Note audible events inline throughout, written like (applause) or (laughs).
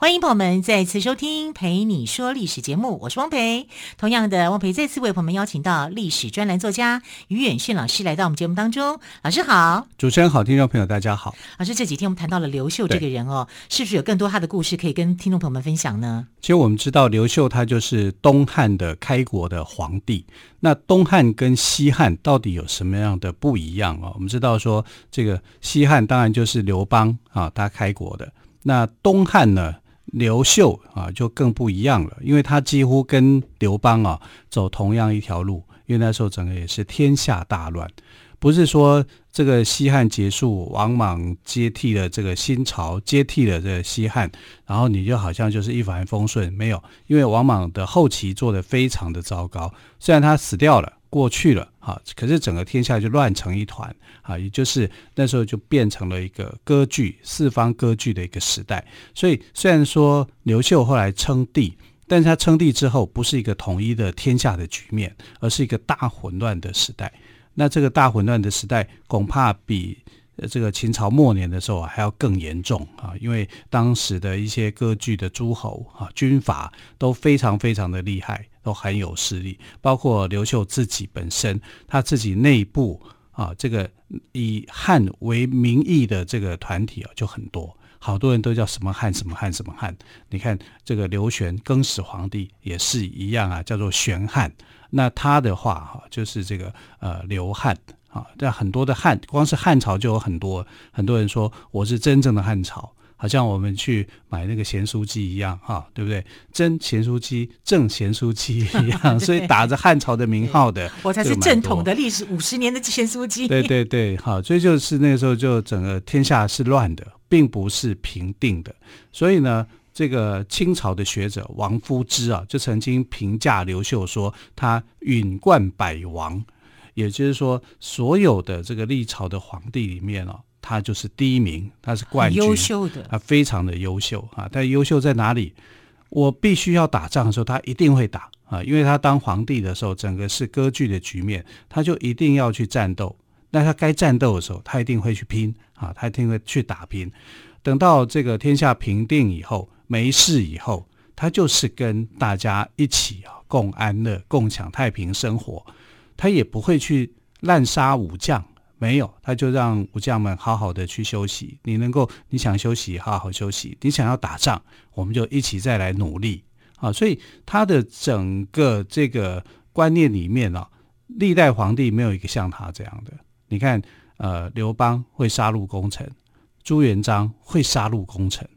欢迎朋友们再次收听《陪你说历史》节目，我是汪培。同样的，汪培再次为朋友们邀请到历史专栏作家于远逊老师来到我们节目当中。老师好，主持人好，听众朋友大家好。老师，这几天我们谈到了刘秀这个人哦，是不是有更多他的故事可以跟听众朋友们分享呢？其实我们知道刘秀他就是东汉的开国的皇帝。那东汉跟西汉到底有什么样的不一样啊？我们知道说，这个西汉当然就是刘邦啊，他开国的。那东汉呢？刘秀啊，就更不一样了，因为他几乎跟刘邦啊走同样一条路，因为那时候整个也是天下大乱，不是说这个西汉结束，王莽接替了这个新朝，接替了这个西汉，然后你就好像就是一帆风顺，没有，因为王莽的后期做得非常的糟糕，虽然他死掉了。过去了啊，可是整个天下就乱成一团啊，也就是那时候就变成了一个割据、四方割据的一个时代。所以虽然说刘秀后来称帝，但是他称帝之后不是一个统一的天下的局面，而是一个大混乱的时代。那这个大混乱的时代恐怕比这个秦朝末年的时候还要更严重啊，因为当时的一些割据的诸侯啊，军阀都非常非常的厉害。都很有势力，包括刘秀自己本身，他自己内部啊，这个以汉为名义的这个团体啊，就很多，好多人都叫什么汉什么汉什么汉。你看这个刘玄更始皇帝也是一样啊，叫做玄汉。那他的话哈，就是这个呃刘汉啊，这很多的汉，光是汉朝就有很多很多人说我是真正的汉朝。好像我们去买那个咸酥鸡一样，哈，对不对？真咸酥鸡、正咸酥鸡一样，(laughs) 所以打着汉朝的名号的，我才是正统的历史五十年的咸酥鸡。对对对，好，所以就是那个时候就整个天下是乱的，并不是平定的。所以呢，这个清朝的学者王夫之啊，就曾经评价刘秀说他允冠百王，也就是说，所有的这个历朝的皇帝里面啊。他就是第一名，他是冠军，优秀的，他非常的优秀啊！但优秀在哪里？我必须要打仗的时候，他一定会打啊！因为他当皇帝的时候，整个是割据的局面，他就一定要去战斗。那他该战斗的时候，他一定会去拼啊！他一定会去打拼。等到这个天下平定以后，没事以后，他就是跟大家一起啊，共安乐、共享太平生活。他也不会去滥杀武将。没有，他就让武将们好好的去休息。你能够，你想休息，好好休息；你想要打仗，我们就一起再来努力啊！所以他的整个这个观念里面啊，历代皇帝没有一个像他这样的。你看，呃，刘邦会杀戮功臣，朱元璋会杀戮功臣，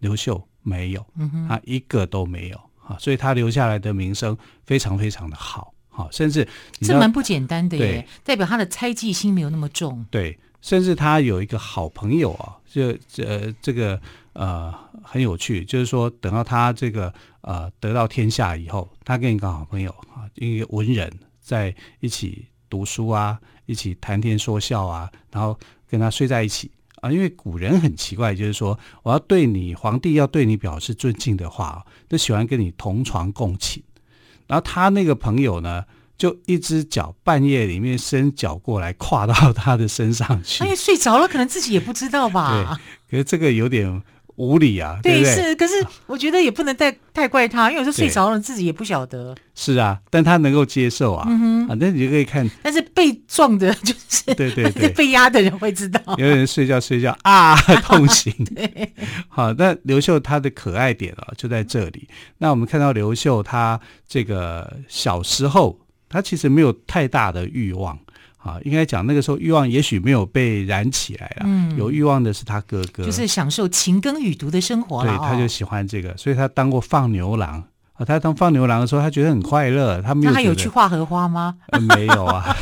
刘秀没有，他一个都没有啊！所以他留下来的名声非常非常的好。好，甚至这蛮不简单的耶，代表他的猜忌心没有那么重。对，甚至他有一个好朋友啊，就呃这个呃很有趣，就是说等到他这个呃得到天下以后，他跟一个好朋友啊，一个文人在一起读书啊，一起谈天说笑啊，然后跟他睡在一起啊。因为古人很奇怪，就是说我要对你皇帝要对你表示尊敬的话，都喜欢跟你同床共寝。然后他那个朋友呢，就一只脚半夜里面伸脚过来跨到他的身上去。哎，睡着了，可能自己也不知道吧？对，可是这个有点无理啊，对？是，可是我觉得也不能太太怪他，因为有时候睡着了自己也不晓得。是啊，但他能够接受啊，嗯哼啊，那你就可以看。但是被撞的就是对对对，(laughs) 被压的人会知道。有人睡觉睡觉啊，(laughs) 痛醒。对，好，那刘秀他的可爱点啊就在这里。那我们看到刘秀他这个小时候，他其实没有太大的欲望。啊，应该讲那个时候欲望也许没有被燃起来了，嗯，有欲望的是他哥哥，就是享受勤耕雨读的生活了。对，他就喜欢这个，所以他当过放牛郎啊。他当放牛郎的时候，他觉得很快乐。他没有，他有去画荷花吗？呃、没有啊，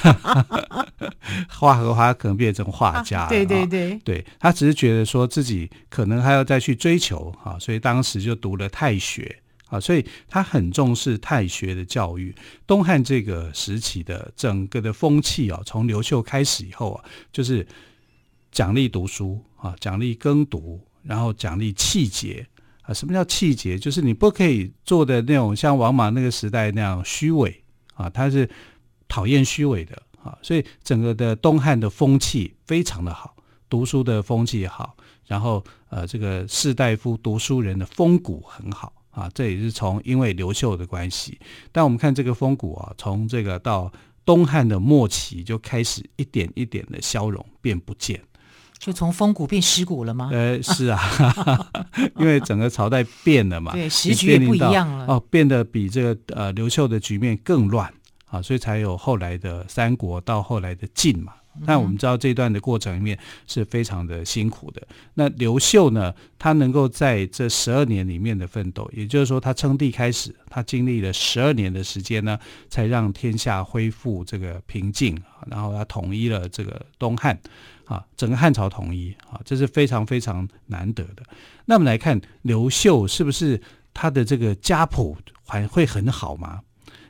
(laughs) 画荷花可能变成画家了。啊、对对对，对他只是觉得说自己可能还要再去追求啊，所以当时就读了太学啊，所以他很重视太学的教育。东汉这个时期的整个的风气啊，从刘秀开始以后啊，就是奖励读书啊，奖励耕读，然后奖励气节啊。什么叫气节？就是你不可以做的那种像王莽那个时代那样虚伪啊，他是讨厌虚伪的啊。所以整个的东汉的风气非常的好，读书的风气也好，然后呃，这个士大夫读书人的风骨很好。啊，这也是从因为刘秀的关系，但我们看这个风骨啊，从这个到东汉的末期就开始一点一点的消融，变不见，就从风骨变尸骨了吗？呃，是啊，(laughs) 因为整个朝代变了嘛，(laughs) 对，时局也不一样了，哦，变得比这个呃刘秀的局面更乱啊，所以才有后来的三国到后来的晋嘛。但我们知道这段的过程里面是非常的辛苦的。那刘秀呢，他能够在这十二年里面的奋斗，也就是说，他称帝开始，他经历了十二年的时间呢，才让天下恢复这个平静，然后他统一了这个东汉，啊，整个汉朝统一啊，这是非常非常难得的。那我们来看刘秀是不是他的这个家谱还会很好吗？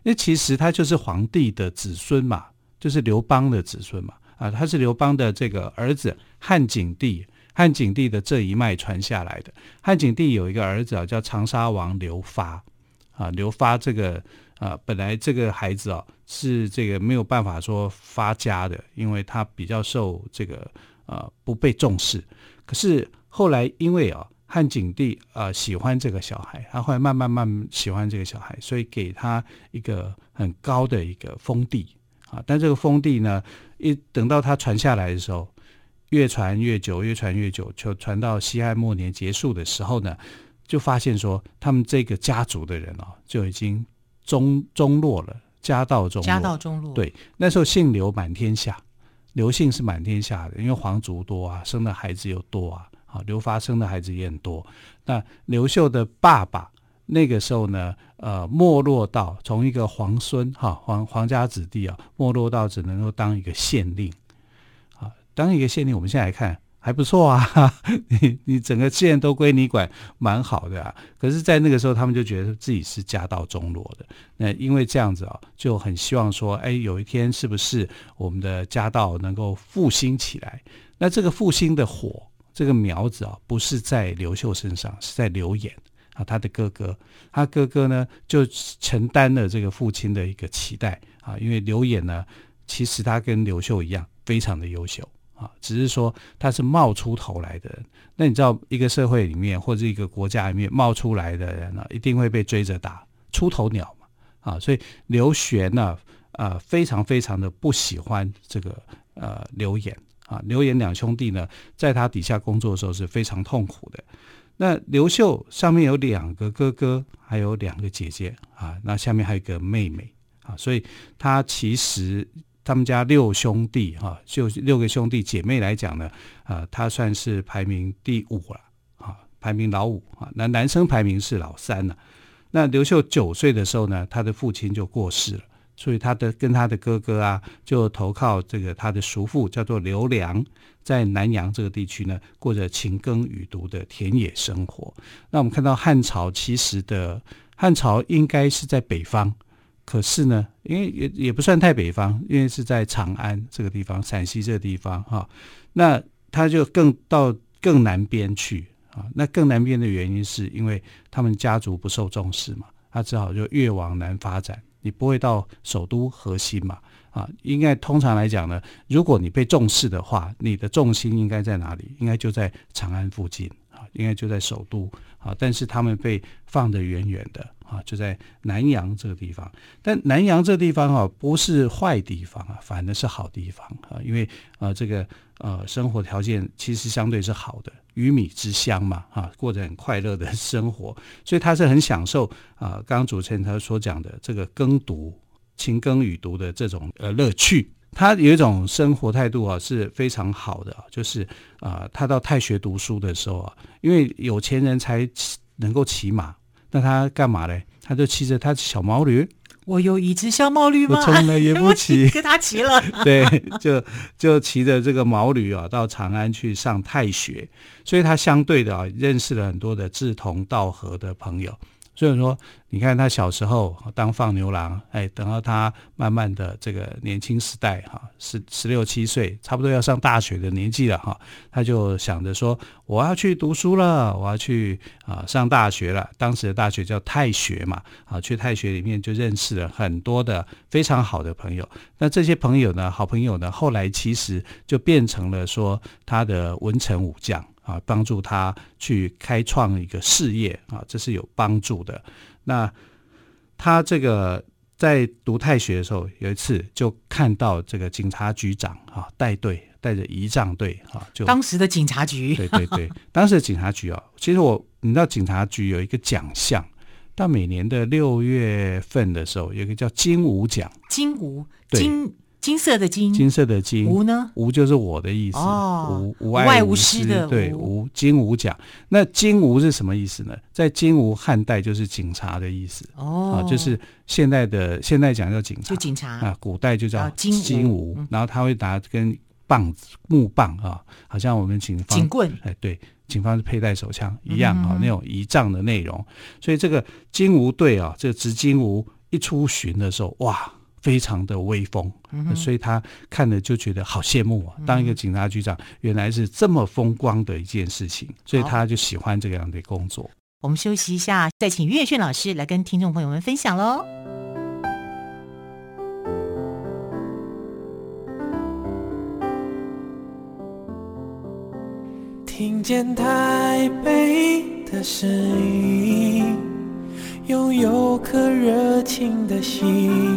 因为其实他就是皇帝的子孙嘛，就是刘邦的子孙嘛。啊，他是刘邦的这个儿子，汉景帝，汉景帝的这一脉传下来的。汉景帝有一个儿子啊，叫长沙王刘发。啊，刘发这个啊，本来这个孩子啊是这个没有办法说发家的，因为他比较受这个啊不被重视。可是后来因为啊汉景帝啊喜欢这个小孩，他后来慢慢慢喜欢这个小孩，所以给他一个很高的一个封地。啊，但这个封地呢，一等到他传下来的时候，越传越久，越传越久，就传到西汉末年结束的时候呢，就发现说，他们这个家族的人哦，就已经中中落了，家道中落。家道中落。对，那时候姓刘满天下，刘姓是满天下的，因为皇族多啊，生的孩子又多啊，啊，刘发生的孩子也很多。那刘秀的爸爸。那个时候呢，呃，没落到从一个皇孙哈皇皇家子弟啊，没落到只能够当一个县令，啊，当一个县令，我们现在来看还不错啊，(laughs) 你你整个县都归你管，蛮好的啊。可是，在那个时候，他们就觉得自己是家道中落的。那因为这样子啊，就很希望说，哎，有一天是不是我们的家道能够复兴起来？那这个复兴的火，这个苗子啊，不是在刘秀身上，是在刘演。啊，他的哥哥，他哥哥呢就承担了这个父亲的一个期待啊，因为刘演呢，其实他跟刘秀一样，非常的优秀啊，只是说他是冒出头来的人。那你知道，一个社会里面或者一个国家里面冒出来的人呢，一定会被追着打，出头鸟嘛啊，所以刘玄呢，啊，非常非常的不喜欢这个呃刘演啊，刘演两兄弟呢，在他底下工作的时候是非常痛苦的。那刘秀上面有两个哥哥，还有两个姐姐啊，那下面还有一个妹妹啊，所以他其实他们家六兄弟哈，就六个兄弟姐妹来讲呢，啊，他算是排名第五了啊，排名老五啊，那男生排名是老三了。那刘秀九岁的时候呢，他的父亲就过世了。所以他的跟他的哥哥啊，就投靠这个他的叔父，叫做刘良，在南阳这个地区呢，过着勤耕雨读的田野生活。那我们看到汉朝其实的汉朝应该是在北方，可是呢，因为也也不算太北方，因为是在长安这个地方，陕西这个地方哈。那他就更到更南边去啊。那更南边的原因是因为他们家族不受重视嘛，他只好就越往南发展。你不会到首都核心嘛？啊，应该通常来讲呢，如果你被重视的话，你的重心应该在哪里？应该就在长安附近啊，应该就在首都啊。但是他们被放得远远的啊，就在南阳这个地方。但南阳这个地方啊，不是坏地方啊，反而是好地方啊，因为啊，这个呃，生活条件其实相对是好的。鱼米之乡嘛，啊，过着很快乐的生活，所以他是很享受啊。刚刚主持人他所讲的这个耕读、勤耕与读的这种呃乐趣，他有一种生活态度啊是非常好的，就是啊，他到太学读书的时候啊，因为有钱人才能够骑马，那他干嘛呢？他就骑着他的小毛驴。我有一只小毛驴吗？我从来 (laughs) 也不骑，跟他骑了。(laughs) 对，就就骑着这个毛驴啊，到长安去上太学，所以他相对的啊，认识了很多的志同道合的朋友，所以说，你看他小时候当放牛郎，哎，等到他慢慢的这个年轻时代哈，十十六七岁，差不多要上大学的年纪了哈，他就想着说，我要去读书了，我要去啊上大学了。当时的大学叫太学嘛，啊，去太学里面就认识了很多的非常好的朋友。那这些朋友呢，好朋友呢，后来其实就变成了说他的文臣武将。啊，帮助他去开创一个事业啊，这是有帮助的。那他这个在读太学的时候，有一次就看到这个警察局长啊带队带着仪仗队啊，就当时的警察局，对对对，当时的警察局啊，其实我你知道警察局有一个奖项，到每年的六月份的时候，有一个叫金吾奖，金吾金。金色的金，金色的金，无呢？无就是我的意思。哦，无无爱无师的对，无金无奖。那金吾是什么意思呢？在金吾汉代就是警察的意思。哦，啊，就是现代的现代讲叫警察，就警察啊。古代就叫金金吾，然后他会拿根棒子木棒啊，好像我们警方警棍。哎，对，警方是佩戴手枪一样啊，那种仪仗的内容。所以这个金吾队啊，这个执金吾一出巡的时候，哇！非常的威风，所以他看了就觉得好羡慕啊！当一个警察局长，原来是这么风光的一件事情，所以他就喜欢这个样的工作。我们休息一下，再请岳炫老师来跟听众朋友们分享喽。听见台北的声音，拥有颗热情的心。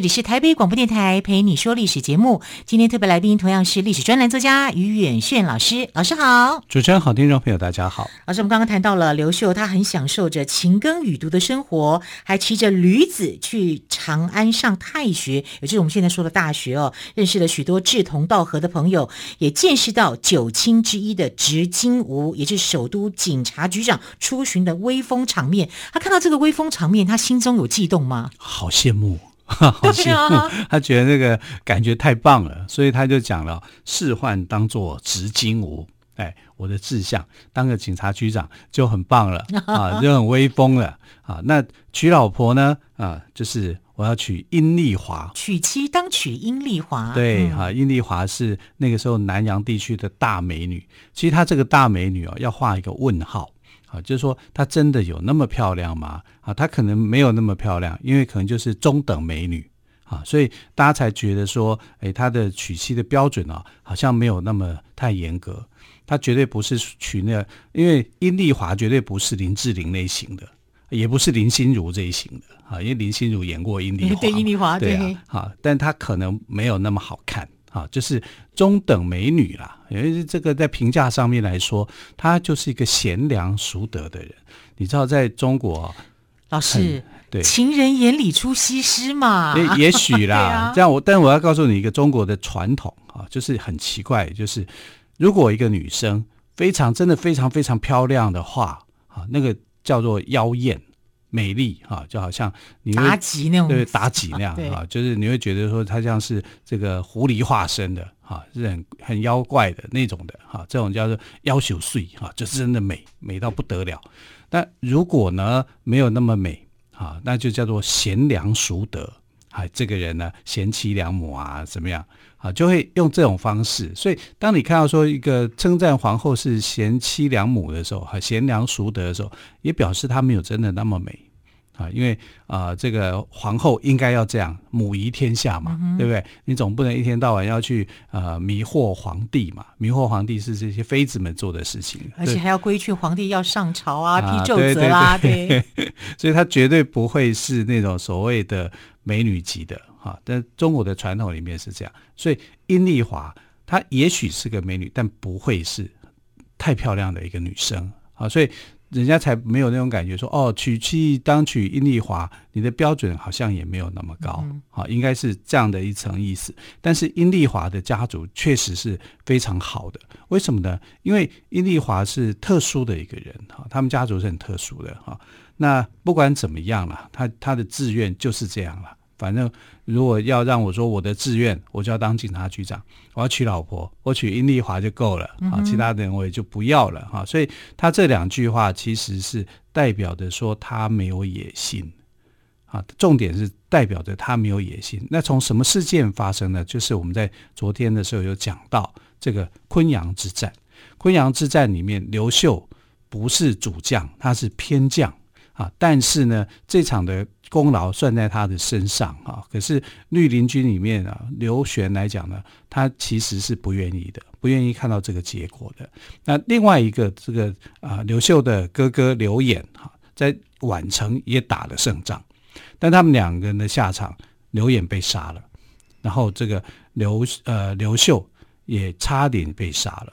这里是台北广播电台陪你说历史节目，今天特别来宾同样是历史专栏作家于远炫老师，老师好，主持人好，听众朋友大家好。老师，我们刚刚谈到了刘秀，他很享受着勤耕雨读的生活，还骑着驴子去长安上太学，也就是我们现在说的大学哦，认识了许多志同道合的朋友，也见识到九卿之一的执金吾，也就是首都警察局长出巡的威风场面。他看到这个威风场面，他心中有悸动吗？好羡慕。(laughs) 好羡慕，他觉得那个感觉太棒了，所以他就讲了：仕宦当作执金吾，哎，我的志向当个警察局长就很棒了啊，(laughs) 就很威风了啊。那娶老婆呢？啊，就是我要娶殷丽华，娶妻当娶殷丽华。对，哈、嗯，阴丽华是那个时候南洋地区的大美女。其实她这个大美女哦，要画一个问号。啊，就是说她真的有那么漂亮吗？啊，她可能没有那么漂亮，因为可能就是中等美女啊，所以大家才觉得说，哎，她的娶妻的标准啊，好像没有那么太严格。她绝对不是娶那，因为殷丽华绝对不是林志玲类型的，也不是林心如这一型的啊，因为林心如演过殷丽华，(laughs) 对殷丽华，对啊，啊，但她可能没有那么好看。啊，就是中等美女啦，因为这个在评价上面来说，她就是一个贤良淑德的人。你知道，在中国，老师，对，情人眼里出西施嘛，也也许啦。(laughs) 啊、这样我，但我要告诉你一个中国的传统啊，就是很奇怪，就是如果一个女生非常真的非常非常漂亮的话啊，那个叫做妖艳。美丽哈，就好像你妲己那种，对妲己那样 (laughs) 哈，就是你会觉得说她像是这个狐狸化身的哈，是很很妖怪的那种的哈，这种叫做妖朽碎哈，就是真的美美到不得了。但如果呢没有那么美啊，那就叫做贤良淑德啊，这个人呢贤妻良母啊怎么样啊，就会用这种方式。所以当你看到说一个称赞皇后是贤妻良母的时候，哈，贤良淑德的时候，也表示她没有真的那么美。啊，因为啊、呃，这个皇后应该要这样，母仪天下嘛，嗯、对不对？你总不能一天到晚要去呃迷惑皇帝嘛？迷惑皇帝是这些妃子们做的事情，而且还要规劝皇帝要上朝啊，批奏折啊，对。(laughs) 所以他绝对不会是那种所谓的美女级的哈。但中国的传统里面是这样，所以殷丽华她也许是个美女，但不会是太漂亮的一个女生啊，所以。人家才没有那种感觉说，哦，娶妻当娶殷丽华，你的标准好像也没有那么高，好、嗯，应该是这样的一层意思。但是殷丽华的家族确实是非常好的，为什么呢？因为殷丽华是特殊的一个人，哈，他们家族是很特殊的，哈。那不管怎么样了，他他的志愿就是这样了。反正如果要让我说我的志愿，我就要当警察局长。我要娶老婆，我娶殷丽华就够了啊，其他的人我也就不要了哈。所以他这两句话其实是代表着说他没有野心啊，重点是代表着他没有野心。那从什么事件发生呢？就是我们在昨天的时候有讲到这个昆阳之战。昆阳之战里面，刘秀不是主将，他是偏将啊。但是呢，这场的。功劳算在他的身上啊，可是绿林军里面啊，刘玄来讲呢，他其实是不愿意的，不愿意看到这个结果的。那另外一个这个啊，刘秀的哥哥刘演哈，在宛城也打了胜仗，但他们两个人的下场，刘演被杀了，然后这个刘呃刘秀也差点被杀了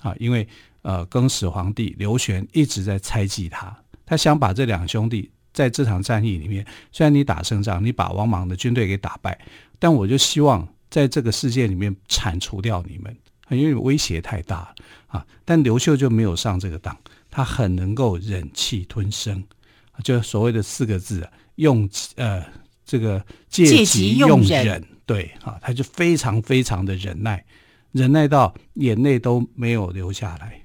啊，因为呃更始皇帝刘玄一直在猜忌他，他想把这两兄弟。在这场战役里面，虽然你打胜仗，你把王莽的军队给打败，但我就希望在这个世界里面铲除掉你们，因为威胁太大啊。但刘秀就没有上这个当，他很能够忍气吞声，就所谓的四个字：用呃这个借机用忍。对啊，他就非常非常的忍耐，忍耐到眼泪都没有流下来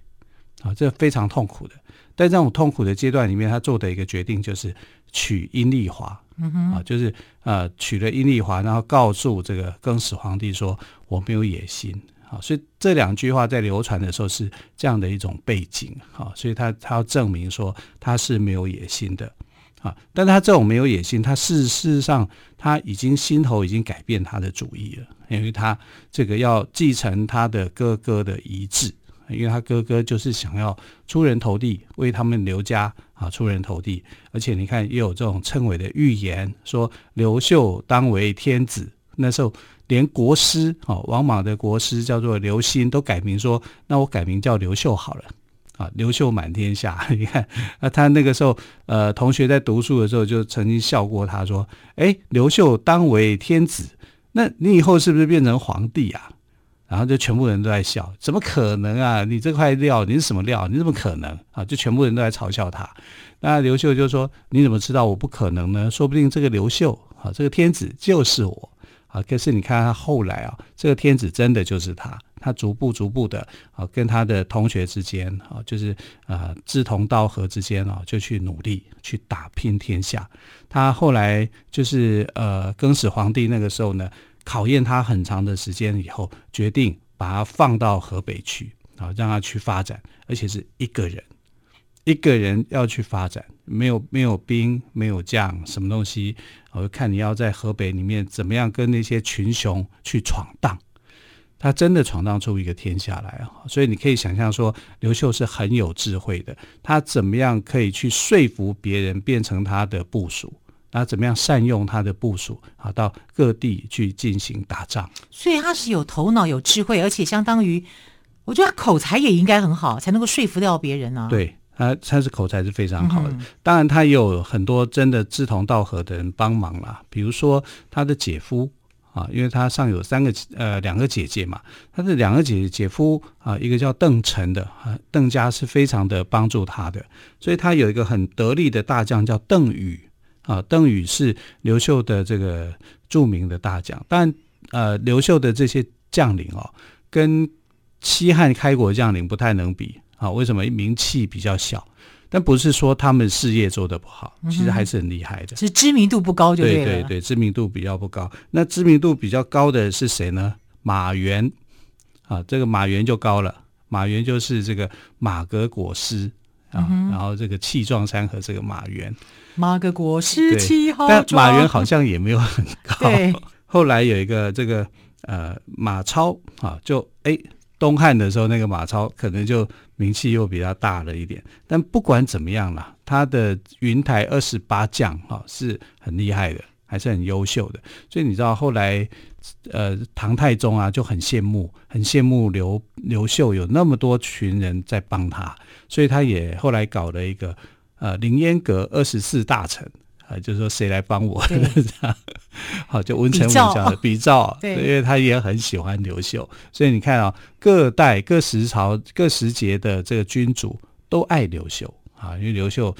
啊，这非常痛苦的。在这种痛苦的阶段里面，他做的一个决定就是娶阴丽华，嗯哼，啊，就是呃娶了阴丽华，然后告诉这个更始皇帝说我没有野心，啊，所以这两句话在流传的时候是这样的一种背景，啊，所以他他要证明说他是没有野心的，啊，但他这种没有野心，他事事实上他已经心头已经改变他的主意了，因为他这个要继承他的哥哥的遗志。因为他哥哥就是想要出人头地，为他们刘家啊出人头地，而且你看也有这种称谓的预言，说刘秀当为天子。那时候连国师啊，王莽的国师叫做刘歆都改名说，那我改名叫刘秀好了啊，刘秀满天下。(laughs) 你看，那他那个时候呃，同学在读书的时候就曾经笑过他说，哎，刘秀当为天子，那你以后是不是变成皇帝啊？然后就全部人都在笑，怎么可能啊？你这块料，你是什么料？你怎么可能啊？就全部人都在嘲笑他。那刘秀就说：“你怎么知道我不可能呢？说不定这个刘秀啊，这个天子就是我啊。可是你看他后来啊，这个天子真的就是他。他逐步逐步的啊，跟他的同学之间啊，就是啊志同道合之间啊，就去努力去打拼天下。他后来就是呃，更始皇帝那个时候呢。”考验他很长的时间以后，决定把他放到河北去啊，让他去发展，而且是一个人，一个人要去发展，没有没有兵，没有将，什么东西？我看你要在河北里面怎么样跟那些群雄去闯荡，他真的闯荡出一个天下来啊！所以你可以想象说，刘秀是很有智慧的，他怎么样可以去说服别人变成他的部属？他怎么样善用他的部署啊，到各地去进行打仗？所以他是有头脑、有智慧，而且相当于，我觉得他口才也应该很好，才能够说服掉别人呢、啊。对，他他是口才是非常好的。嗯、当然，他也有很多真的志同道合的人帮忙啦。比如说他的姐夫啊，因为他上有三个呃两个姐姐嘛，他的两个姐姐姐夫啊，一个叫邓晨的啊，邓家是非常的帮助他的，所以他有一个很得力的大将叫邓禹。啊，邓禹是刘秀的这个著名的大将，但呃，刘秀的这些将领哦，跟西汉开国将领不太能比啊。为什么？名气比较小，但不是说他们事业做得不好，其实还是很厉害的。是知名度不高就对了。对对对，知名度比较不高。那知名度比较高的是谁呢？马援啊，这个马援就高了。马援就是这个马革裹尸啊，嗯、然后这个气壮山河，这个马援。马革裹尸七号壮，但马援好像也没有很高。对 (laughs) 后来有一个这个呃马超啊，就哎东汉的时候那个马超可能就名气又比较大了一点。但不管怎么样啦，他的云台二十八将啊是很厉害的，还是很优秀的。所以你知道后来，呃，唐太宗啊就很羡慕，很羡慕刘刘秀有那么多群人在帮他，所以他也后来搞了一个呃凌烟阁二十四大臣。啊，就是说谁来帮我 (laughs) 这样？好，就文成武将的比照，(laughs) 对，因为他也很喜欢刘秀，所以你看啊，各代各时朝各时节的这个君主都爱刘秀啊，因为刘秀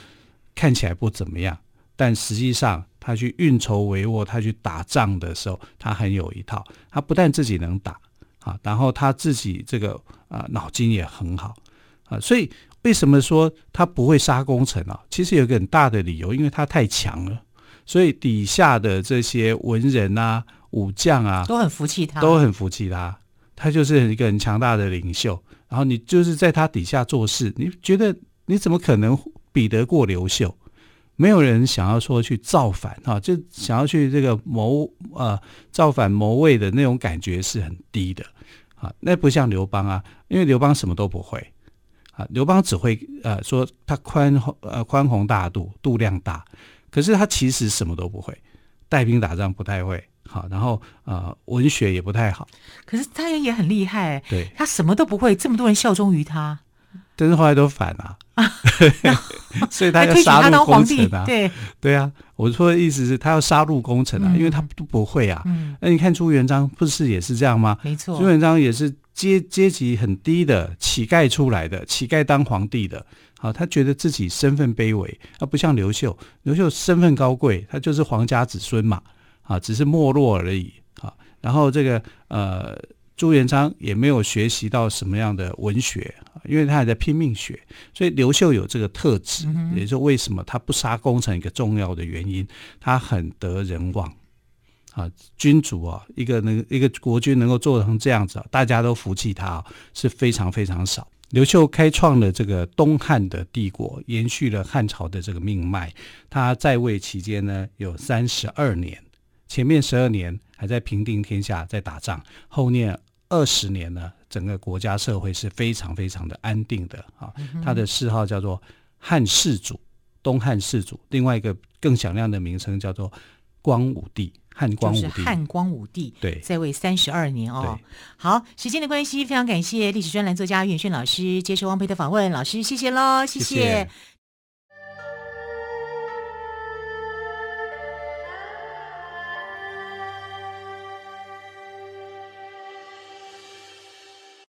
看起来不怎么样，但实际上他去运筹帷幄，他去打仗的时候，他很有一套。他不但自己能打啊，然后他自己这个啊脑筋也很好啊，所以。为什么说他不会杀功臣啊？其实有一个很大的理由，因为他太强了，所以底下的这些文人啊、武将啊都很服气他，都很服气他。他就是一个很强大的领袖。然后你就是在他底下做事，你觉得你怎么可能比得过刘秀？没有人想要说去造反啊，就想要去这个谋呃造反谋位的那种感觉是很低的啊。那不像刘邦啊，因为刘邦什么都不会。啊，刘邦只会呃说他宽宏呃宽宏大度，度量大，可是他其实什么都不会，带兵打仗不太会，好，然后呃文学也不太好。可是他也也很厉害，对，他什么都不会，这么多人效忠于他，但是后来都反了，(laughs) (laughs) 所以他要杀入功臣啊，对对啊，我说的意思是他要杀入功臣啊，嗯、因为他都不会啊，嗯，那你看朱元璋不是也是这样吗？没错，朱元璋也是。阶阶级很低的乞丐出来的，乞丐当皇帝的，好，他觉得自己身份卑微，而不像刘秀，刘秀身份高贵，他就是皇家子孙嘛，啊，只是没落而已，啊，然后这个呃朱元璋也没有学习到什么样的文学，因为他还在拼命学，所以刘秀有这个特质，也就为什么他不杀功臣一个重要的原因，他很得人望。啊，君主啊，一个能一个国君能够做成这样子，大家都服气他啊，是非常非常少。刘秀开创了这个东汉的帝国，延续了汉朝的这个命脉。他在位期间呢，有三十二年，前面十二年还在平定天下，在打仗，后面二十年呢，整个国家社会是非常非常的安定的啊。他的谥号叫做汉世祖，东汉世祖。另外一个更响亮的名称叫做光武帝。汉光武帝，就是汉光武帝，对，在位三十二年哦。好，时间的关系，非常感谢历史专栏作家袁轩老师接受汪培的访问，老师谢谢喽，谢谢。谢谢。